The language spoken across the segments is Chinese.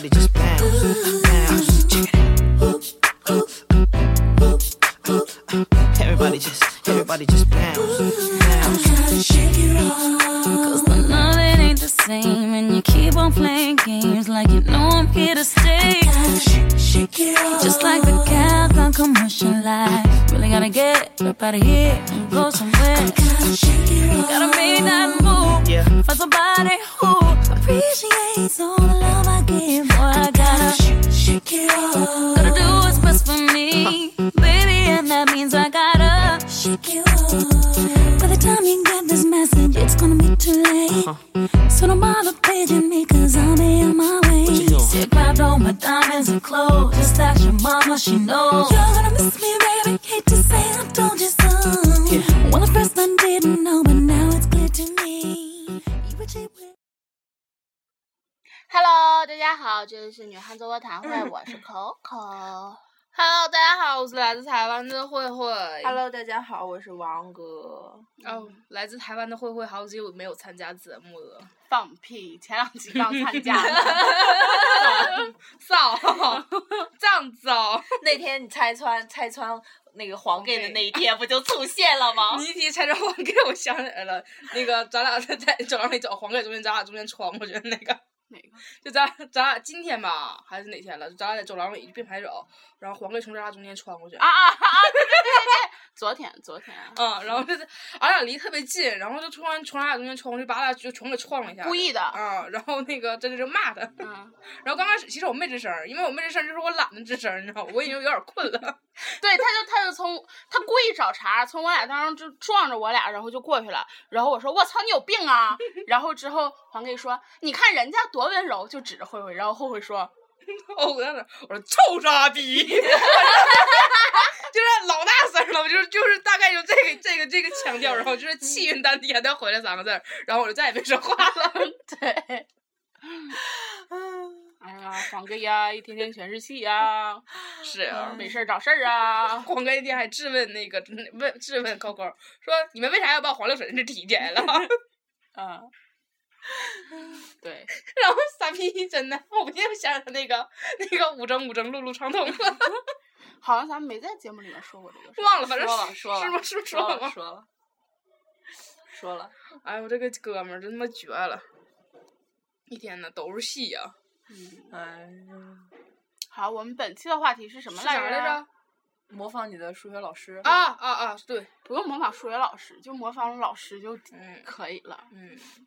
party just bang. Mama, she knows. You're gonna miss me, baby. Hate to say I told you so. Yeah. Well, at first I didn't know, but now it's clear to me. You were cheap with- Hello，大家好，这里是女汉子卧谈会，我是 Coco。Hello，大家好，我是来自台湾的慧慧。Hello，大家好，我是王哥。哦，来自台湾的慧慧好久没有参加节目了。放屁！前两集刚参加的，骚，这样子哦。那天你拆穿拆穿那个黄 gay 的那一天，不就出现了吗？你一提拆穿黄给我想起来了，那个咱俩在在走廊里走，黄给中间，咱俩中间穿过去的那个。哪个？就咱咱俩今天吧，还是哪天了？就咱俩在走廊里并排走，然后黄哥从咱俩中间穿过去。啊啊啊！昨天昨天嗯，然后就是俺俩离特别近，然后就突然从俺俩中间穿过去，把俺俩就全给撞了一下。故意的。嗯、然后那个真的就骂他，嗯，然后刚开始其实我没吱声，因为我没吱声，就是我懒得吱声，你知道吗？我已经有点困了。对，他就他就从他故意找茬，从我俩当中就撞着我俩，然后就过去了。然后我说我操，你有病啊！然后之后黄哥说，你看人家多温柔，就指着慧慧，然后慧慧说，哦，我在那，我说臭傻逼，就是老大声了，就是就是大概就这个这个这个腔调，然后就是气运丹田的回来三个字儿，然后我就再也没说话了。对。哎呀，黄哥呀，一天天全是气呀，是啊，没事儿找事儿啊。黄哥那天还质问那个问质问高高说你们为啥要把黄六婶这提起来了？嗯，对，然后傻逼真的，我不禁想起那个那个五征五征路路畅通了，好像咱们没在节目里面说过这个事。忘了，反正说了是说了是吗？是不是说了说了说了，哎呦，我这个哥们儿真他妈绝了！一天呢都是戏呀、嗯，哎呀，好，我们本期的话题是什么是啥来来着？模仿你的数学老师啊啊啊！对，不用模仿数学老师，就模仿老师就嗯可以了。嗯，嗯，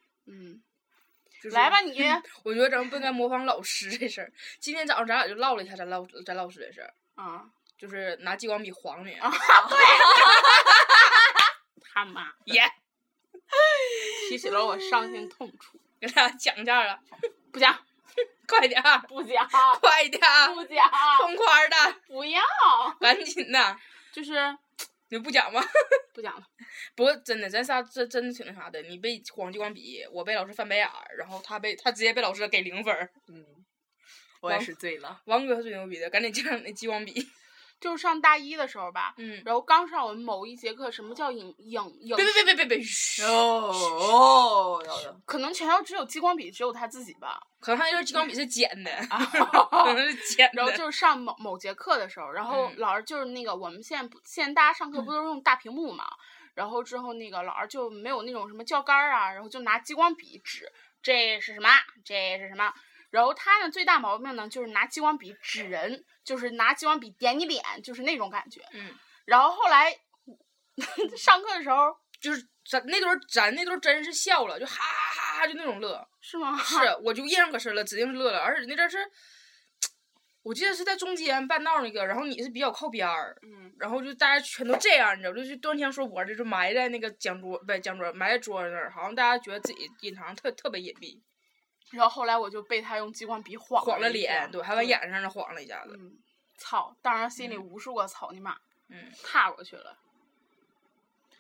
就是来吧你。我觉得咱们不应该模仿老师这事儿。今天早上咱俩就唠了一下咱老咱老师的事儿，啊，就是拿激光笔晃你啊。他妈耶，提起了我伤心痛处。给大家讲一下啊，不讲，快点儿，不讲，快点儿，不讲，痛快的，不要，赶紧的。就是你不讲吗？不讲了。不过真的，咱仨真真的挺那啥的。你被黄激光笔，我被老师翻白眼儿，然后他被他直接被老师给零分儿。嗯，我也是醉了。王哥是最牛逼的，赶紧讲讲那激光笔。就是上大一的时候吧，嗯，然后刚上我们某一节课，什么叫影影影？别别别别别别，嘘哦哦，可能全校只有激光笔，只有他自己吧。可能他那根激光笔是剪的，可能是剪的。然后就是上某某节课的时候，然后嗯老师就是那个我们现在不现在大家上课不都是用大屏幕嘛，然后之后那个老师就没有那种什么教杆儿啊，然后就拿激光笔指这是什么，这是什么。然后他呢最大毛病呢就是拿激光笔指人，就是拿激光笔点你脸，就是那种感觉。嗯，然后后来 上课的时候就是咱那段儿咱那段儿真是笑了，就哈哈哈哈就那种乐。是吗？是，我就印象可深了，指定是乐了。而且那阵儿是，我记得是在中间半道儿那个，然后你是比较靠边儿，嗯，然后就大家全都这样，你知道，就是端枪说活，就埋在那个讲桌，不是讲桌，埋在桌子那儿，好像大家觉得自己隐藏特特别隐蔽，然后后来我就被他用激光笔晃晃了脸，对，还把眼上那晃了一下子，嗯，操！当时心里无数个操你妈，嗯，踏过去了。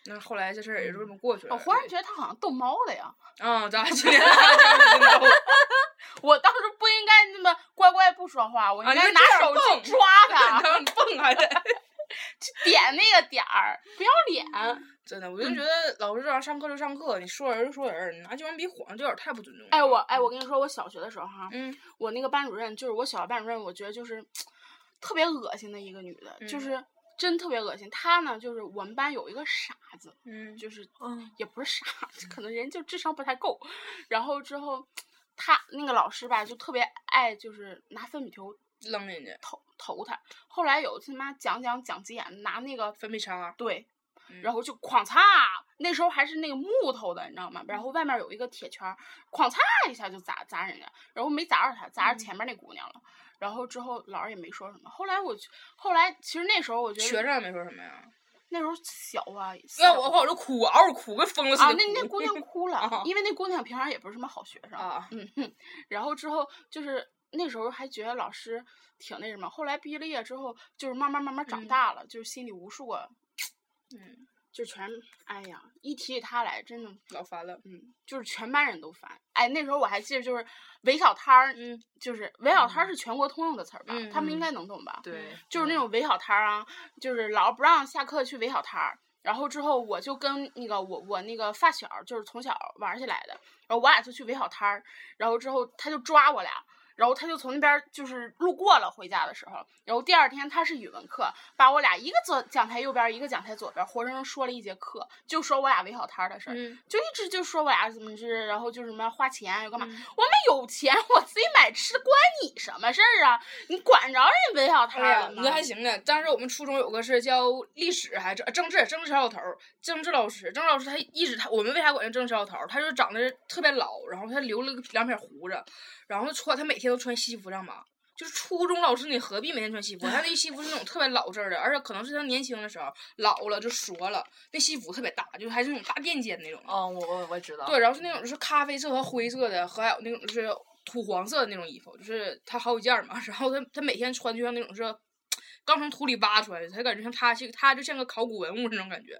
那后来这事儿也就这么过去了。我忽然觉得他好像逗猫了呀！嗯，咱俩今天逗。我当时不应该那么乖乖不说话，我应该拿手蹦去抓 他。然后你蹦还得，点那个点儿，不要脸。真的，我就觉得老师让上课就上课，你说人就说人，你拿鸡毛笔晃，这有点太不尊重了。哎，我哎，我跟你说，我小学的时候哈，嗯我那个班主任就是我小学班主任，我觉得就是 特别恶心的一个女的，就嗯是真特别恶心。她呢，就是我们班有一个傻子，嗯就是嗯也不是傻，可能人就智商不太够。然后之后，他那个老师吧，就特别爱就是拿粉笔头扔进去投投他。后来有一次妈讲讲讲急眼，拿那个粉笔擦，对，嗯然后就哐嚓，那时候还是那个木头的，你知道吗？然后外面有一个铁圈，哐嚓一下就砸砸人家，然后没砸着他，砸着前面那姑娘了。然后之后老师也没说什么。后来我去，后来其实那时候我觉得学生也没说什么呀。那时候小啊，要我的话我就哭，嗷嗷哭，跟疯了似的啊，那那姑娘哭了，啊因为那姑娘平常也不是什么好学生。啊，嗯哼，然后之后就是那时候还觉得老师挺那什么，后来毕了业之后，就是慢慢慢慢长嗯大了，就是心里无数个，嗯，就全，哎呀，一提起他来，真的，老烦了。嗯，就是全班人都烦。哎，那时候我还记得，就是围小摊儿，嗯，就是围小摊儿是全国通用的词儿吧？他们应该能懂吧？对，就是那种围小摊儿啊，就是老师不让下课去围小摊儿。然后之后我就跟那个我我那个发小就是从小玩起来的，然后我俩就去围小摊儿，然后之后他就抓我俩，然后他就从那边儿就是路过了回家的时候，然后第二天他是语文课，把我俩一个坐讲台右边，一个讲台左边，活生生说了一节课，就说我俩围小摊儿的事儿，嗯就一直就说我俩怎么是，然后就什么花钱又干嘛，嗯我们有钱我自己买吃，关你什么事儿啊？你管着人围小摊儿了，吗？那还行呢。当时我们初中有个是叫历史还是政治，政治小老头儿，政治老师，政治老师他一直他我们为啥管他政治小老头儿？他就长得特别老，然后他留了个两撇胡子，然后他穿他每天都穿西服上班。就是初中老师，你何必每天穿西服？他那西服是那种特别老式儿的，而且可能是他年轻的时候老了就缩了，那西服特别大，就还是那种大垫肩那种的。嗯，我我我知道。对，然后是那种就是咖啡色和灰色的，和还有那种就是土黄色的那种衣服，就是他好几件儿嘛。然后他他每天穿就像那种是刚从土里挖出来的，他感觉像他是他就像个考古文物那种感觉。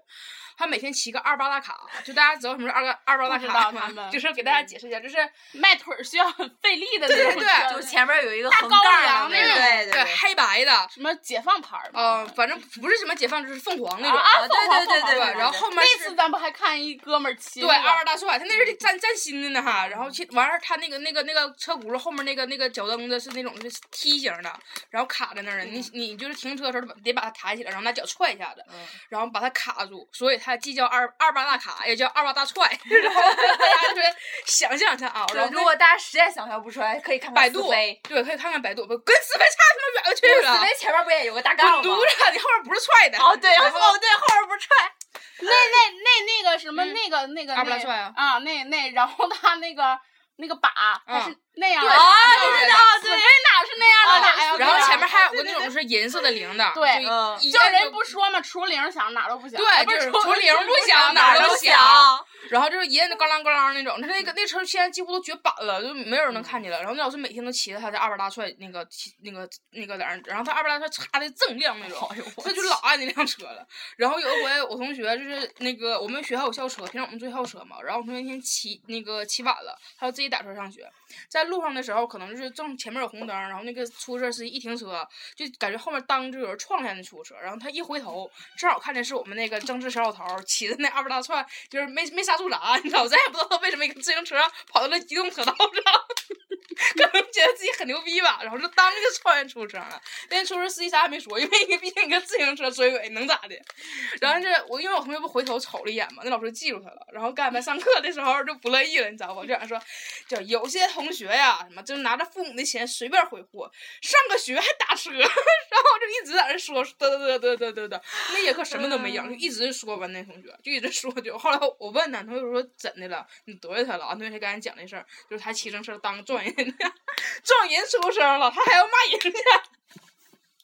他每天骑个二八大卡，就大家知道什么是二八二八大卡吗？就是给大家解释一下，就是迈腿儿需要很费力的那种对对对车 就前面有一个大高横杠粱那种对对对。黑白的，什么解放牌儿吧？呃，反正不是什么解放，就是凤凰那种。啊啊，对对对凤凰凤凰对，对对然后后面那次咱不还看一哥们儿骑对，二八大帅，他那是占占新的呢哈，然后去完事儿，他那个那个那个车轱辘后面那个那个脚蹬子是那种是梯形的，然后卡在那儿的，你你就是停车的时候得把它抬起来，然后拿脚踹一下子，嗯然后把它卡住，所以它既叫二二八大卡，也叫二八大踹，然后大家就是想象一下啊，然，后如果大家实在想象不出来，可以看看百度。对，可以看看百度，不跟死飞差他妈远了去了死飞前面不也有个大杠吗？滚犊子，你后面不是踹的，哦，对，哦对，后面不是踹。那那那那个什么嗯那个那个那二八大帅啊啊那那然后他那个那个把还是嗯那样的，对啊，对对对对死飞哪是那样的哪呀？然后前面还有个那种是银色的铃铛，对就人不说嘛，除铃响哪都不响，对就是除铃不不响哪都响响。然后就是一摁就咣啷咣啷那种，他那个那车现在几乎都绝版了，就没有人能看见了。然后那老师每天都骑着他的二百大帅那个骑那个那个在那，然后他二百大帅擦的锃亮那种，他就老爱那辆车了。然后有一回我同学就是那个我们学校有校车，平常我们坐校车嘛，然后我同学那天骑那个骑晚了，他就自己打车上学，在路上的时候可能就是正前面有红灯，然后那个出租车司机一停车，就感觉后面当就有人撞下那出租车，然后他一回头，正好看见是我们那个政治小老头儿骑的那二八大串，就是没没刹住闸，你知道，咱也不知道他为什么一个自行车跑到了机动车道上，可能觉得自己很牛逼吧，然后就当就撞下出租车了。那出租车司机啥也没说，因为毕竟一个自行车追尾能咋的？然后这我因为我同学不回头瞅了一眼嘛，那老师记住他了，然后干嘛上课的时候就不乐意了，你知道不？就想说，就有些同学呀，什么就拿着父母的钱随便挥霍，上个学还打车，然后就一直在那说嘚嘚嘚嘚嘚嘚嘚，那节课什么都没讲，就一直说完那同学，就一直说就后来我问他，同学说怎的了？你得罪他了？俺同学赶紧讲那事儿，就是他骑自行车当撞人家，撞人出声了，他还要骂人家。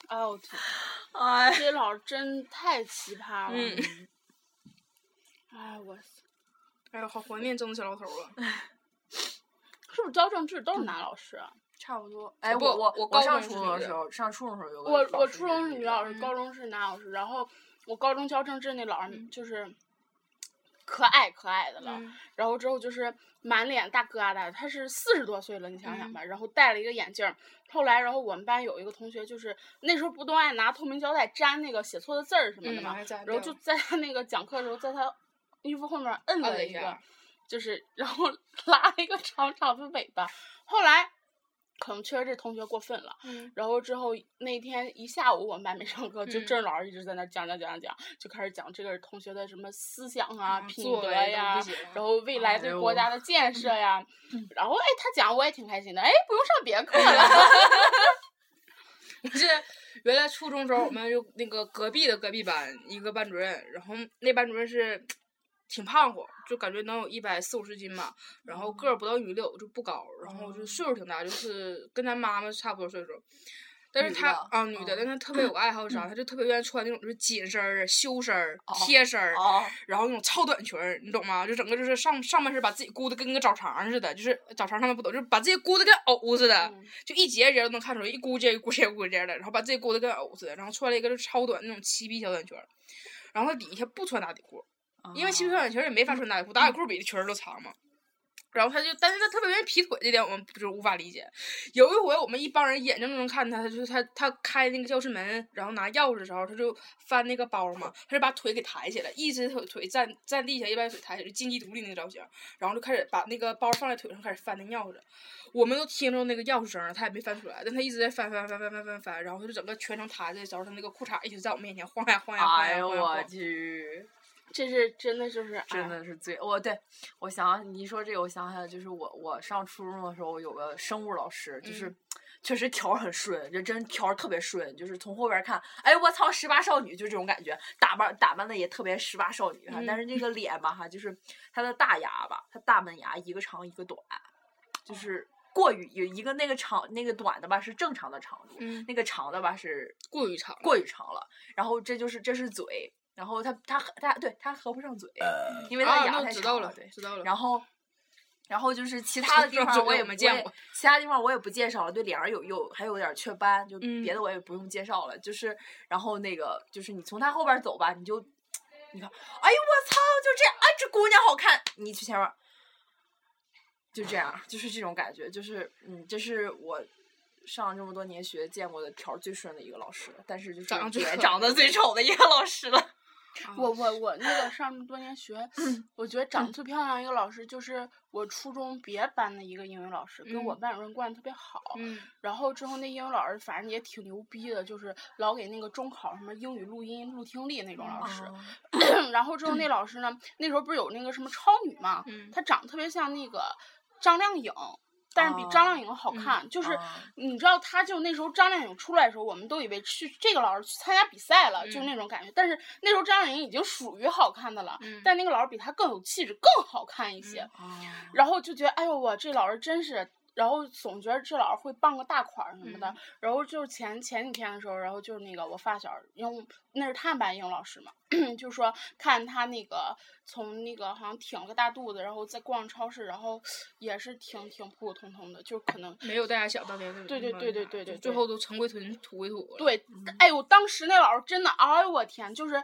哎呦我天，哎，这老师真太奇葩了。嗯，哎我操，哎呦，好怀念政治小老头儿啊！是不是教政治都是男老师啊？差不多。哎，我我我高上中的初中的时候，上初中的时候有个我我初中是女女老师，高中是男老师，然后我高中教政治那老师就是可矮可矮的了。嗯然后之后就是满脸大疙瘩的，他是四十多岁了，你想想吧，然后戴了一个眼镜儿。后来，然后我们班有一个同学，就是那时候不都爱拿透明胶带粘那个写错的字儿什么的嗯嘛，然后就在他那个讲课的时候，在他衣服后面摁了一个摁了一下，就是然后 拉了一个长长的尾巴。后来可能确实这同学过分了，嗯。然后之后那天一下午我们班没上课，就嗯。郑老师一直在那讲讲讲讲讲，就开始讲这个同学的什么思想啊、啊品德呀然后未来对国家的建设呀，然后哎他讲我也挺开心的，哎不用上别课了，我 是原来初中时候，我们就那个隔壁的隔壁班一个班主任，然后那班主任是挺胖乎，就感觉能有一百四五十斤吧，然后个儿不到一米六，就不高，然后就岁数挺大，就是跟咱妈妈差不多岁数。但是她啊，女的，嗯但她特别有个爱好是啥？她就特别愿意穿那种就是紧身儿、修身儿、贴身儿，哦，然后那种超短裙儿，你懂吗？就整个就是上上半身把自己箍的跟个澡堂似的，就是澡堂他们不懂，就是把自己箍的跟藕似的，嗯就一节一节都能看出来，一箍节一箍节一箍节的，然后把自己箍的跟藕似的，然后穿了一个就超短那种齐臂小短裙儿，然后她底下不穿打底裤，因为齐臂小短裙也没法穿打底裤，打底裤比裙儿都长嘛。然后他就，但是他特别愿意劈腿，这点我们就是无法理解。有一回，我们一帮人眼睁睁看他，他就是他他开那个教室门，然后拿钥匙的时候，他就翻那个包嘛，他就把腿给抬起来，一只腿腿站站地下，一把腿抬起来，金鸡独立那个造型，然后就开始把那个包放在腿上，开始翻那钥匙。我们都听着那个钥匙声了，他也没翻出来，但他一直在翻翻翻翻翻翻翻，然后他就整个全程抬着，然后他那个裤衩一直在我面前晃呀晃呀晃哎呦我呀晃呀我。去，这是真的就是真哎的是最我对我想想你一说这个，我想起来就是我我上初中的时候有个生物老师，就是。嗯 确实条儿很顺，就真条儿特别顺，就是从后边儿看，哎我操，十八少女就这种感觉，打扮打扮的也特别十八少女哈，但是嗯那个脸吧哈，就是她的大牙吧，她大门牙一个长一个短，就是过于有一个那个长那个短的吧是正常的长度，嗯，那个长的吧是过于长。过于长了，然后这就是这是嘴，然后他他他对他合不上嘴，因为他啊，牙那我知道了对，，知道了。然后。然后就是其 他的地方我也没见过其他地方我也不介绍了，对脸上有有还有点儿雀斑，就嗯别的我也不用介绍了。就是然后那个就是你从他后边走吧，你就你看，哎呦我操，就这样，哎这姑娘好看，你去前面，就这样，就是这种感觉，就是嗯，这是我上这么多年学见过的条儿最顺的一个老师，但是就是长得最可脸长得最 丑的一个老师了。啊我我我那个上这么多年学，我觉得长得最漂亮一个老师就是我初中别班的一个英语老师，跟我嗯班主任关系特别好。嗯然后之后那英语老师反正也挺牛逼的，就是老给那个中考什么英语录音、录听力那种老师。哦然后之后那老师呢，那时候不是有那个什么超女嘛，嗯她长得特别像那个张靓颖。但是比张靓颖好嗯看，就是哦。你知道，她就那时候张靓颖出来的时候，我们都以为去这个老师去参加比赛了，就是那种感觉。但是那时候张靓颖已经属于好看的了，嗯。但那个老师比她更有气质，更好看一些。哦。然后就觉得，哎呦我这老师真是，然后总觉得这老师会傍个大款儿什么的。嗯然后就是前前几天的时候，然后就是那个我发小，因为那是他们班英语老师嘛，就说看他那个从那个好像挺个大肚子，然后在逛超市，然后也是挺挺普普通通的，就可能没有大家想当年那种对对对对对对最后都尘归尘，土归土了，对，哎呦，当时那老师真的，哎呦我天，就是。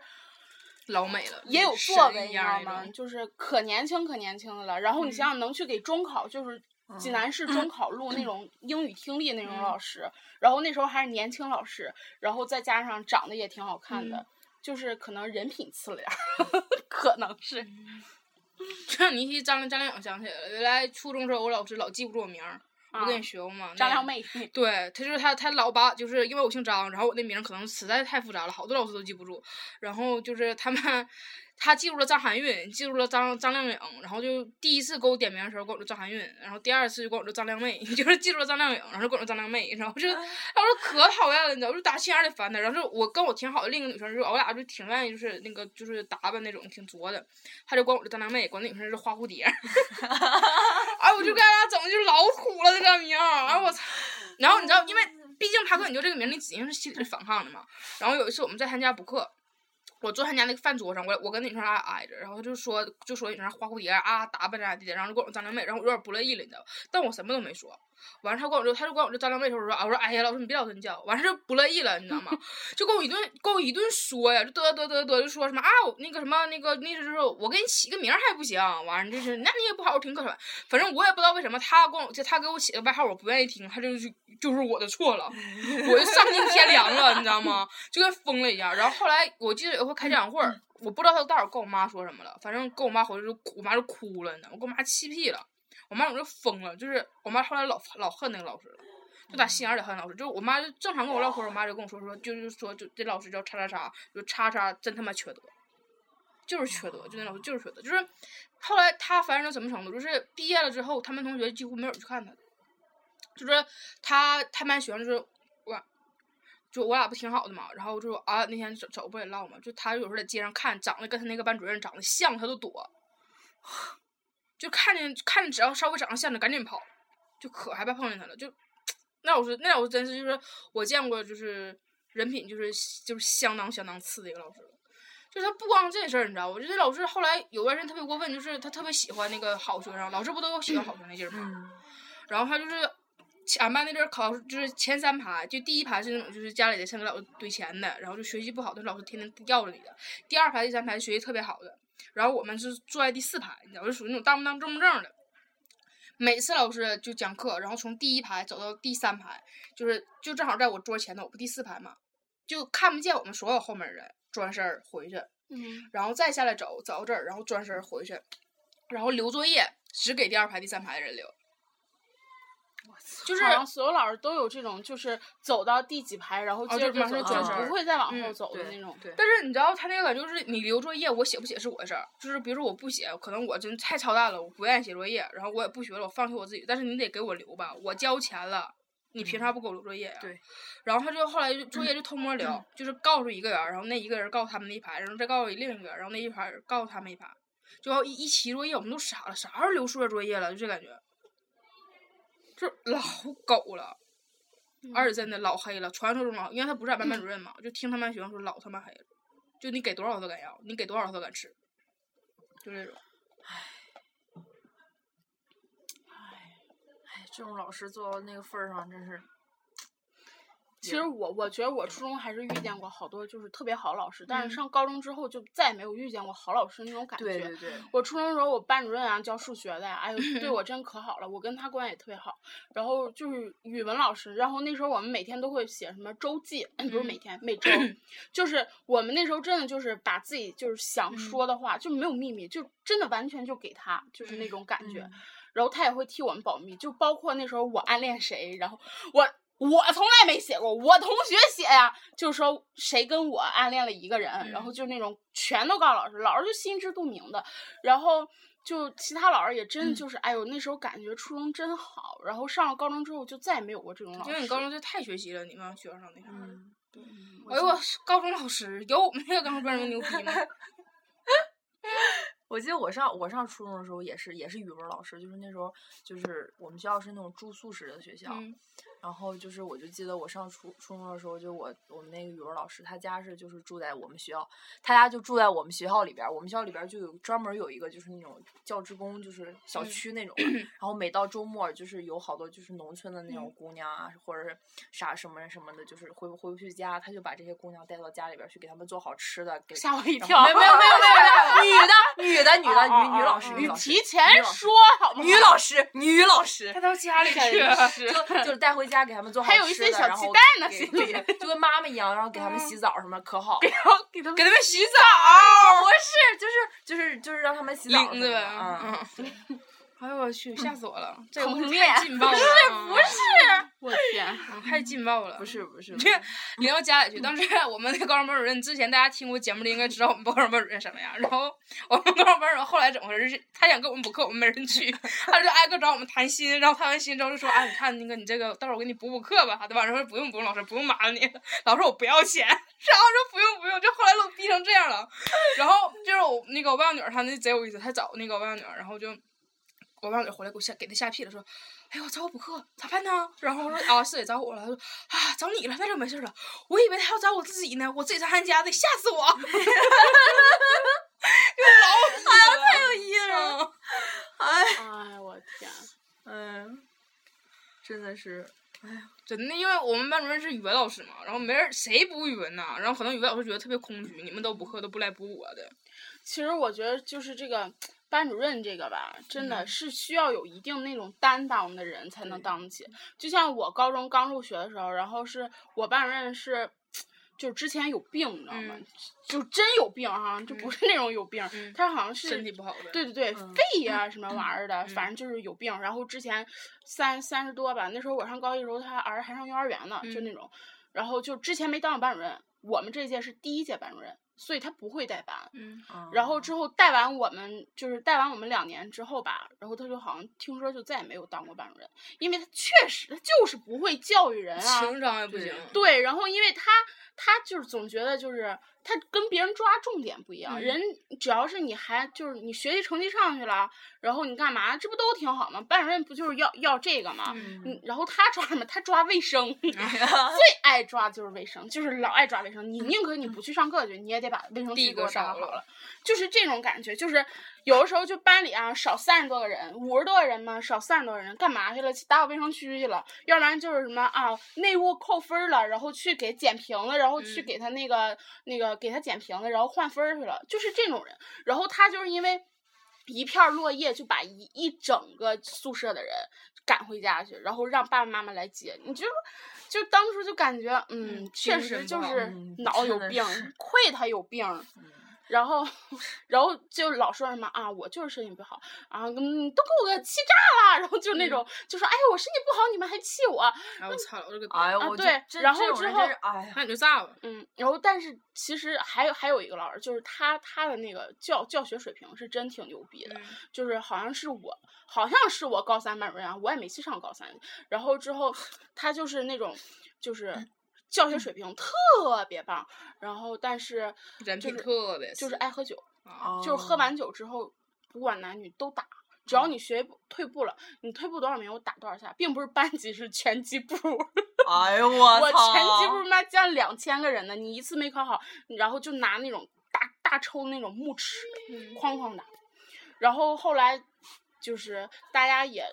老美了，也有神作为，你一知道吗？就是可年轻可年轻的了。然后你嗯想想，能去给中考，就是济南市中考录那种英语听力那种嗯老师，然后那时候还是年轻老师，然后再加上长得也挺好看的，嗯就是可能人品次了点儿，可能是。嗯 这你一提张张靓颖想起来了，原来初中时候我老师老记不住我名儿，我跟啊你学过吗？张靓妹，对，他就是他，他老把就是因为我姓张，然后我那名儿可能实在太复杂了，好多老师都记不住。然后就是他们，他记住了张含韵，记住了张张靓颖，然后就第一次给我点名的时候管我叫张含韵，然后第二次就管我叫张靓妹，就是记住了张靓颖，然后就管我叫张靓妹，然后就，然后就可讨厌了，你知道，我就打心眼里烦他。然后就我跟我挺好的另一个女生，就是我俩就挺愿意就是那个就是打扮那种挺作的，他就管我叫张靓妹，管那女生是花蝴蝶。哎，我就给俺俩整的就老土了这个名儿，哎我操！然后你知道，因为毕竟他跟你就这个名儿，你指定是心里是反抗的嘛。然后有一次我们在他家补课，我坐他家那个饭桌上，我我跟那女生俩挨着，然后就说就说女生花蝴蝶啊打扮咋地的，然后就管我张靓妹，然后我有点不乐意了，你知道吧？但我什么都没说。完了他管我就他就管我这张良背头说啊，我说哎呀老师你别老这叫，完事儿就不乐意了，你知道吗？就跟我一顿跟我一顿说呀，就嘚嘚嘚嘚就说什么啊我那个什么那个那时候我给你起个名儿还不行，完了就是那你也不好好听课程，反正我也不知道为什么他管我就他给我起个外号我不愿意听，他就就就是我的错了，我就丧尽天良了，你知道吗？就跟疯了一样。然后后来我记得有一回开家长会儿，我不知道他到底跟我妈说什么了，反正跟我妈回去就哭，我妈就哭了，你知道吗？我跟我妈气屁了。我妈我就疯了，就是我妈后来老老恨那个老师了，就打心眼里恨老师。就我妈就正常跟我唠嗑，我妈就跟我说说，就是说就这老师叫叉叉叉，就叉叉真他妈缺德，就是缺德，就那老师就是缺德。就是后来他烦人到什么程度，就是毕业了之后，他们同学几乎没有去看他，就是他他班学生就是我。就我俩不挺好的嘛，然后就啊那天走走不也唠嘛，就他有时候在街上看长得跟他那个班主任长得像，他都躲。就看见看着只要稍微长得像的赶紧跑，就可害怕碰见他了。就那老师那老师真是就是我见过就是人品就是就是相当相当次的一个老师了。就是他不光这事儿，你知道，我觉得这老师后来有段时间特别过分，就是他特别喜欢那个好学生，老师不都有喜欢好学生那劲儿吗？然后他就是俺班那阵儿考就是前三排，就第一排是那种就是家里的先给老师堆钱的，然后就学习不好的老师天天要着你的。第二排、第三排学习特别好的。然后我们是坐在第四排，你知道，就属于那种当不当正不正的。每次老师就讲课，然后从第一排走到第三排，就是就正好在我桌前头，我不第四排嘛，就看不见我们所有后面人，转身儿回去，嗯，然后再下来走，走到这儿，然后转身儿回去，然后留作业只给第二排、第三排的人留。就是好像所有老师都有这种，就是走到第几排，然后接着哦就马上转身儿不会再往后走的那种。对，但是你知道他那个感觉就是你留作业，我写不写是我的事儿。就是比如说我不写，可能我真太操蛋了，我不愿意写作业，然后我也不学了，我放弃我自己。但是你得给我留吧，我交钱了，你凭啥不给我留作业呀、对。然后他就后来就作业就偷摸留，就是告诉一个人儿，然后那一个人告诉他们那一排，然后再告诉另一个人，然后那一排人告诉他们一排，就要一一齐作业，我们都傻了，啥时候留数学作业了？就这感觉，就老狗了。而且真的老黑了，传说中老，因为他不是俺班班主任嘛，就听他们学生说老他妈黑了，就你给多少他都敢要，你给多少他都敢吃，就这种。唉，唉，唉，这种老师做到那个份儿上，真是其实我我觉得我初中还是遇见过好多就是特别好的老师，但嗯是上高中之后就再也没有遇见过好老师那种感觉。对对对，我初中的时候，我班主任啊教数学的呀，哎呦对我 真可好了，我跟他关系也特别好。然后就是语文老师，然后那时候我们每天都会写什么周记，嗯不是每天每周，就是我们那时候真的就是把自己就是想说的话就没有秘密，就真的完全就给他，就是那种感觉。嗯然后他也会替我们保密，就包括那时候我暗恋谁，然后我我从来没写过，我同学写呀，就是说谁跟我暗恋了一个人，然后就那种全都告诉老师，老师就心知肚明的，然后就其他老师也真的就是，哎呦那时候感觉初中真好，然后上了高中之后就再也没有过这种老师。因为你高中就太学习了，你们学校上那啥。嗯，哎呦我高中老师有我们那个高中班主任牛逼吗？我记得我上我上初中的时候也是也是语文老师，就是那时候就是我们学校是那种住宿式的学校，嗯。然后就是我就记得我上初初中的时候，就我我们那个语文老师他家是就是住在我们学校，他家就住在我们学校里边儿，我们学校里边儿就有专门有一个就是那种教职工，就是小嗯区那种。的，然后每到周末就是有好多就是农村的那种嗯。姑娘啊，或者是啥什么什么的，就是回回不去家，他就把这些姑娘带到家里边儿去给他们做好吃的，给吓我一跳，没有没有没有没有，女的女的女的哦女女老哦师，你提女前说好吗？女老师女老师带，到家里去，就就是带回家给他们做好还有一吃的，些小鸡然后蛋呢心里就跟妈妈一样，然后给他们洗澡什么可好。给他们给他们洗澡，不是，就是就是就是让他们洗澡。嗯，嗯。哎呦我去，吓死我了！这个太劲爆了，不是不是，我天，太劲爆了。不是不是，这是领到家里去。当时 我们那个高中班主任，之前大家听过节目的应该知道我们高中班主任什么样。然后我们高中班主任后来怎么回事？是他想给我们补课，我们没人去，他就挨个找我们谈心。然后谈完心之后就说：“哎，你看那个你这个，到时候我给你补补课吧。”对吧？然后说：“不用不用，老师不用麻烦你。”老师说：“我不要钱。”然后说：“不用不用。”就后来都逼成这样了。然后就是我那个我外甥女儿，她那贼有意思，她找那个我外甥女儿，然后就。我外甥女儿回来给我吓给他吓屁了，说：“哎呦，找我补课咋办呢？”然后我说：“啊，是得找我了。”他说：“啊，找你了，那就没事了。我以为他要找我自己呢，我自己在他家得吓死我。”又老哎呀，太有意思了。哎哎我天，嗯，真的是，哎呀真的，因为我们班主任是语文老师嘛，然后没人谁补语文呐，然后可能语文老师觉得特别空虚，你们都补课都不来补我的。其实我觉得就是这个班主任这个吧，真的嗯是需要有一定那种担当的人才能当起。就像我高中刚入学的时候，然后是我班主任是，就之前有病，你知道吗？嗯就真有病哈、就不是那种有病，嗯他好像是身体不好的。对对对，嗯肺呀、什么玩意儿的，嗯反正就是有病。然后之前三三十多吧，那时候我上高一的时候，他儿子还上幼儿园呢，就嗯那种。然后就之前没当过班主任，我们这届是第一届班主任，所以他不会带班。嗯，然后之后带完我们就是带完我们两年之后吧，然后他就好像听说就再也没有当过班主任，因为他确实他就是不会教育人啊。情商也不行。对，然后因为他他就是总觉得就是他跟别人抓重点不一样，嗯人只要是你还就是你学习成绩上去了，然后你干嘛，这不都挺好吗？班主任不就是要要这个吗？嗯嗯，然后他抓什么？他抓卫生，最爱抓就是卫生，就是老爱抓卫生。你宁可你不去上课去，你也得把卫生第一区给我打扫好了。就是这种感觉，就是有的时候就班里啊少三十多个人，五十多个人嘛，少三十多个人干嘛去了？去打扫卫生区去了，要不然就是什么啊内务扣分了，然后去给捡瓶子，然后去嗯给他那个、那个给他捡瓶子，然后换分去了，就是这种人。然后他就是因为一片落叶就把一一整个宿舍的人赶回家去，然后让爸爸妈妈来接。你就就当时就感觉，嗯，嗯确实就是嗯脑有病亏他有病。然后，然后就老说什么啊，我就是身体不好，然后嗯，都给我气炸了，然后就那种、就说，哎呀，我身体不好，你们还气我，哎我操，我这个哎我就对然后之后哎呀，那你就炸了。嗯，然后但是其实还有还有一个老师，就是他他的那个教教学水平是真挺牛逼的，嗯。就是好像是我好像是我高三班主任啊，我也没去上高三，然后之后他就是那种就是教学水平特别棒，然后但是人品特别就是爱喝酒，啊就是喝哦完酒之后不管男女都打。只要你学步退步了，你退步多少名我打多少下，并不是班级是全级部。哎呦我我操！全级不是妈将两千个人呢，你一次没考好，然后就拿那种大大抽那种木尺，嗯哐哐打。然后后来就是大家也。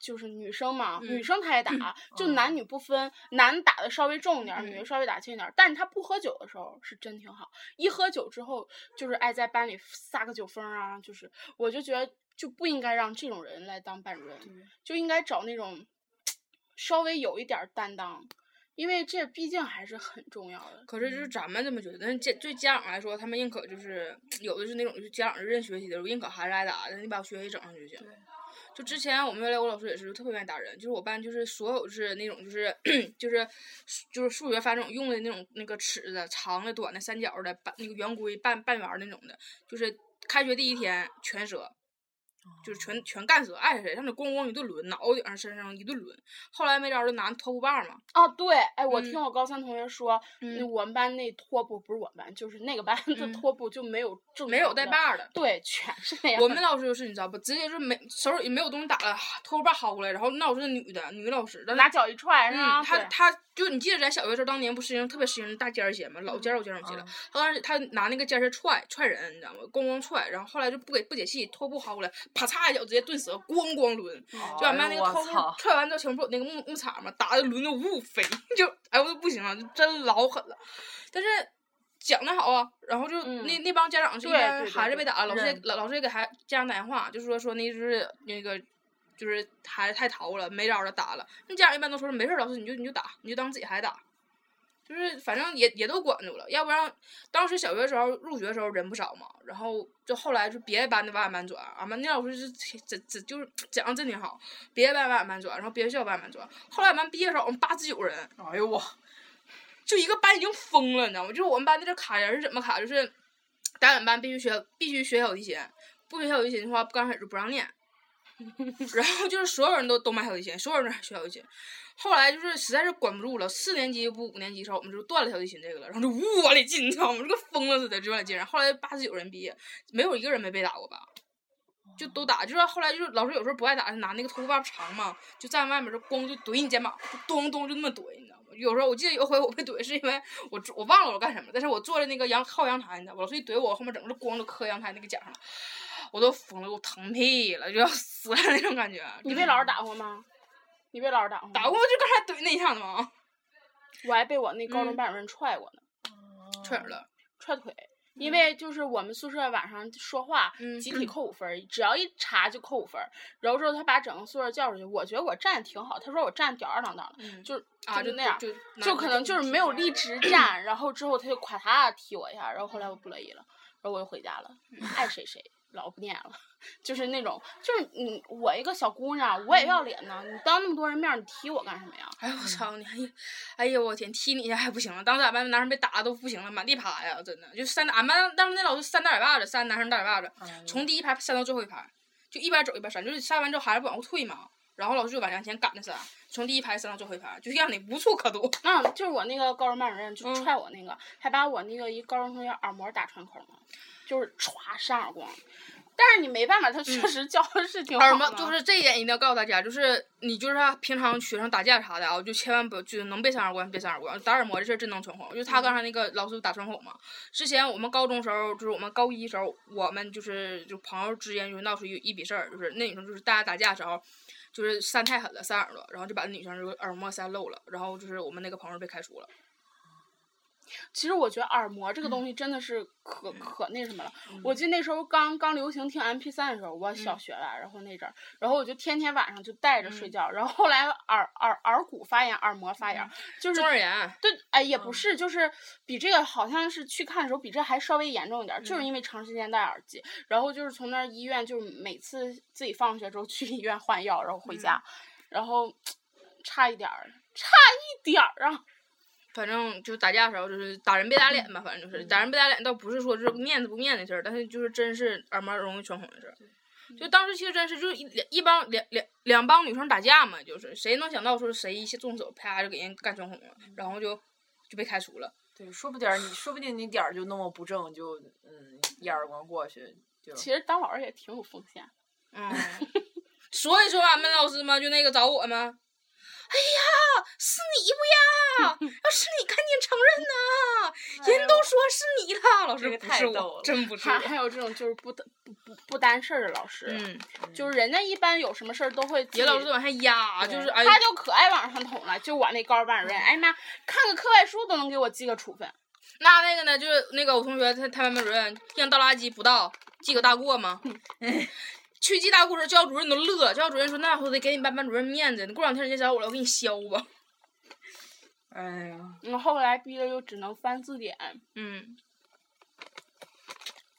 就是女生嘛，女嗯生她也打，就男女不分，男打的稍微重一点儿，女的嗯稍微打轻一点儿。但是他不喝酒的时候是真挺好，一喝酒之后就是爱在班里撒个酒疯啊，就是我就觉得就不应该让这种人来当班主任，就应该找那种稍微有一点儿担当，因为这毕竟还是很重要的。可是就是咱们这么觉得，但是家对家长来说，他们认可就是 有的是那种就是家长是认学习的，认可孩子挨打的，你把我学习整上就行。就之前我们原来我老师也是特别愿意打人，就是我班就是所有是那种就是 就是就是数学反正用的那种那个尺子，长的、短的、三角的、半那个圆规、半半圆那种的，就是开学第一天全折。就是全全干死，爱谁谁，上那咣咣一顿抡，脑袋顶上身上一顿抡。后来没招儿就拿拖布棒嘛，啊，对，哎，我嗯听我高三同学说，嗯我们班那拖布不是我们班，就是那个班的嗯拖布就没有正没有带把儿的。对，全是那 样。我们老师就是你知道不，直接就是没手里没有东西打了，拖布棒薅过来，然后那老师是女的，女老师，拿脚一踹是吧？嗯，他对他就你记得咱小学时候当年不实行特别实行大尖儿鞋吗？老尖儿老尖儿我记得，他当时他拿那个尖儿鞋踹踹人，你知道吗？咣咣踹，然后后来就不给不解气，拖布薅过来，啪嚓一脚直接顿折，咣咣抡，就俺们班那个拖布踹完之后，前面不有那个木木铲嘛，打的抡的呜呜飞，就哎我都不行了，就真老狠了，但是。讲的好啊，然后就嗯那、那帮家长是一对般对对对孩子被打了，老师也老老师也给孩家长打电话，就说说那就是那个就是孩子太淘了，没招儿了打了。那家长一般都说是没事儿，老师你就你就打，你就当自己孩子打，就是反正也也都管住了，要不然当时小学时候入学的时候人不少嘛，然后就后来就别的班的往俺班转，俺们那老师是挺这这就是讲的真挺好，别的班往俺班转，然后别的学校往俺班转，后来俺们毕业的时候我们八十九人，哎呦我，就一个班已经疯了，你知道吗？就是我们班那这卡人是怎么卡？就是打俺班必须学必须学小提琴，不学小提琴的话，刚开始就不让念。然后就是所有人都都买小提琴，所有人学小提琴。后来就是实在是管不住了，四年级不五年级时候，我们就断了小提琴这个了，然后就呜往里进，你知道吗？就跟疯了似的就往里进。然后来八十九人毕业，没有一个人没被打过吧？就都打，就是后来就是老师有时候不爱打，拿那个拖把长嘛，就站外面就咣就怼你肩膀，就咚咚就那么怼，你知道吗？有时候我记得有回我被怼是因为我我忘了我干什么，但是我坐在那个阳靠阳台，你知道吗？老师一怼我，后面整个就咣就磕阳台那个角上了，我都疯了，我疼屁了，就要死了那种感觉。你被老师打过吗？你被老师打过吗？打过就刚才怼那一下子吗，我还被我那高中嗯班主任踹过呢，踹哪了？踹腿。因为就是我们宿舍晚上说话，嗯集体扣五分儿，只要一查就扣五分。然后之后他把整个宿舍叫出去，我觉得我站的挺好，他说我站得吊儿郎当的，嗯就啊，就那样，就就可能就是没有立直站，然后之后他就咵嚓踢我一下，然后后来我不乐意了，然后我就回家了，爱谁谁，老不念了，就是那种，就是你我一个小姑娘，我也要脸呢，你当那么多人面你踢我干什么呀？哎呦我操你！哎呀，哎呀我天，踢你一下还不行了，当时俺班男生被打的都不行了，满地爬呀，真的就扇俺班当时那老师扇大嘴巴子，扇男生大嘴巴子，从第一排扇到最后一排，就一边走一边扇，就是扇完之后孩子不往后退嘛，然后老师就往前赶着扇，从第一排扇到最后一排，就让你无处可躲。嗯，就是我那个高中班主任就嗯踹我那个，还把我那个一高中同学耳膜打穿孔了，就是歘扇耳光。但是你没办法，他确实教的是挺好的。嗯耳膜就是这一点一定要告诉大家，就是你就是啊平常学生打架啥的啊，就千万不就是能别扇耳光别扇耳光，打耳膜这事儿真能穿孔。就是他刚才那个老师打穿孔嘛，之前我们高中时候，就是我们高一时候，我们就是就朋友之间就闹出一一笔事儿，就是那女生就是大家打架的时候。就是扇太狠了，扇耳朵，然后就把那女生就耳膜扇漏了，然后就是我们那个朋友被开除了。其实我觉得耳膜这个东西真的是可、可那什么了。我记得那时候刚刚流行听 M P 三的时候，我小学了，然后那阵儿，然后我就天天晚上就戴着睡觉，然后后来耳耳耳骨发炎、耳膜发炎，就是中耳炎，对，哎，也不是，就是比这个好像是去看的时候比这还稍微严重一点，嗯就是因为长时间戴耳机，然后就是从那儿医院，就是每次自己放学之后去医院换药，然后回家，然后差一点儿，差一点儿啊，反正就打架的时候就是打人别打脸吧，反正就是打人别打脸，倒不是说是面子不面子的事儿，但是就是真是耳膜容易穿孔的事儿。就当时其实真是就是一两一帮两两两帮女生打架嘛，就是谁能想到说谁一下动手啪就给人干穿孔了，然后就就被开除了。对，说不点儿你说不定你点儿就那么不正，就嗯一耳光过去就。其实当老师也挺有风险。嗯，所以说俺们老师嘛，就那个找我们，哎呀，是你不呀？要 是你赶紧承认呐、人都说是你了，老师这个不是我，太逗了真不是。还还有这种就是不不不不担事儿的老师，嗯，就是人家一般有什么事儿都会自己别老师往下压，就是哎，他就可爱往上捅了，就我那高班主任，哎呀妈，看个课外书都能给我记个处分。那那个呢，就是那个我同学他他们班主任让倒垃圾不倒，记个大过吗？去记大过时，教导主任都乐，教导主任说那我得给你班班主任面子，你过两天人家找我了，我给你削吧。哎呀，我后后来逼的就只能翻字典，嗯，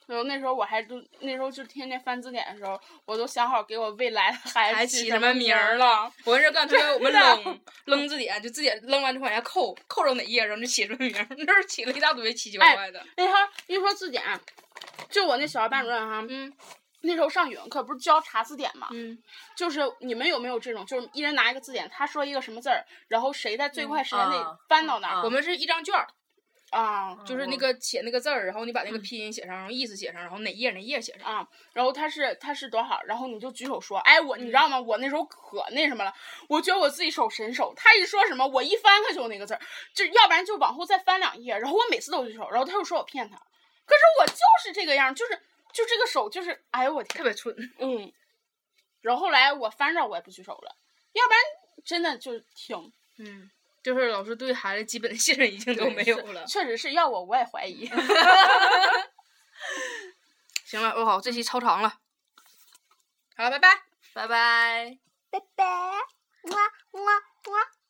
然后那时候我还都那时候就天天翻字典的时候，我都想好给我未来的孩子起什么名名儿了。我跟这跟同学我们 扔扔字典，就字典扔完之后往下扣，扣着哪页，然后就起什么名儿，那 儿起了一大堆奇奇怪怪的。那时候一说字典，就我那小学班主任哈，嗯那时候上语文课不是教查字典嘛，嗯，就是你们有没有这种，就是一人拿一个字典，他说一个什么字儿，然后谁在最快时间内啊翻到哪儿啊我们是一张卷儿，啊就是那个写那个字儿，然后你把那个拼音写上，然后意思写上，然后哪页哪页写上。啊，然后他是他是多少，然后你就举手说，哎我你知道吗？我那时候可那什么了，我觉得我自己手神手，他一说什么我一翻开就有那个字儿，就要不然就往后再翻两页，然后我每次都举手，然后他又说我骗他，可是我就是这个样，就是就这个手就是，哎呦我天特，别蠢，嗯，然后后来我翻着我也不举手了，要不然真的就挺，嗯，就是老师对孩子基本的信任已经都没有了。确实是要我我也怀疑。行了，我好，这期超长了，好了，拜拜。拜拜。拜拜，么么么。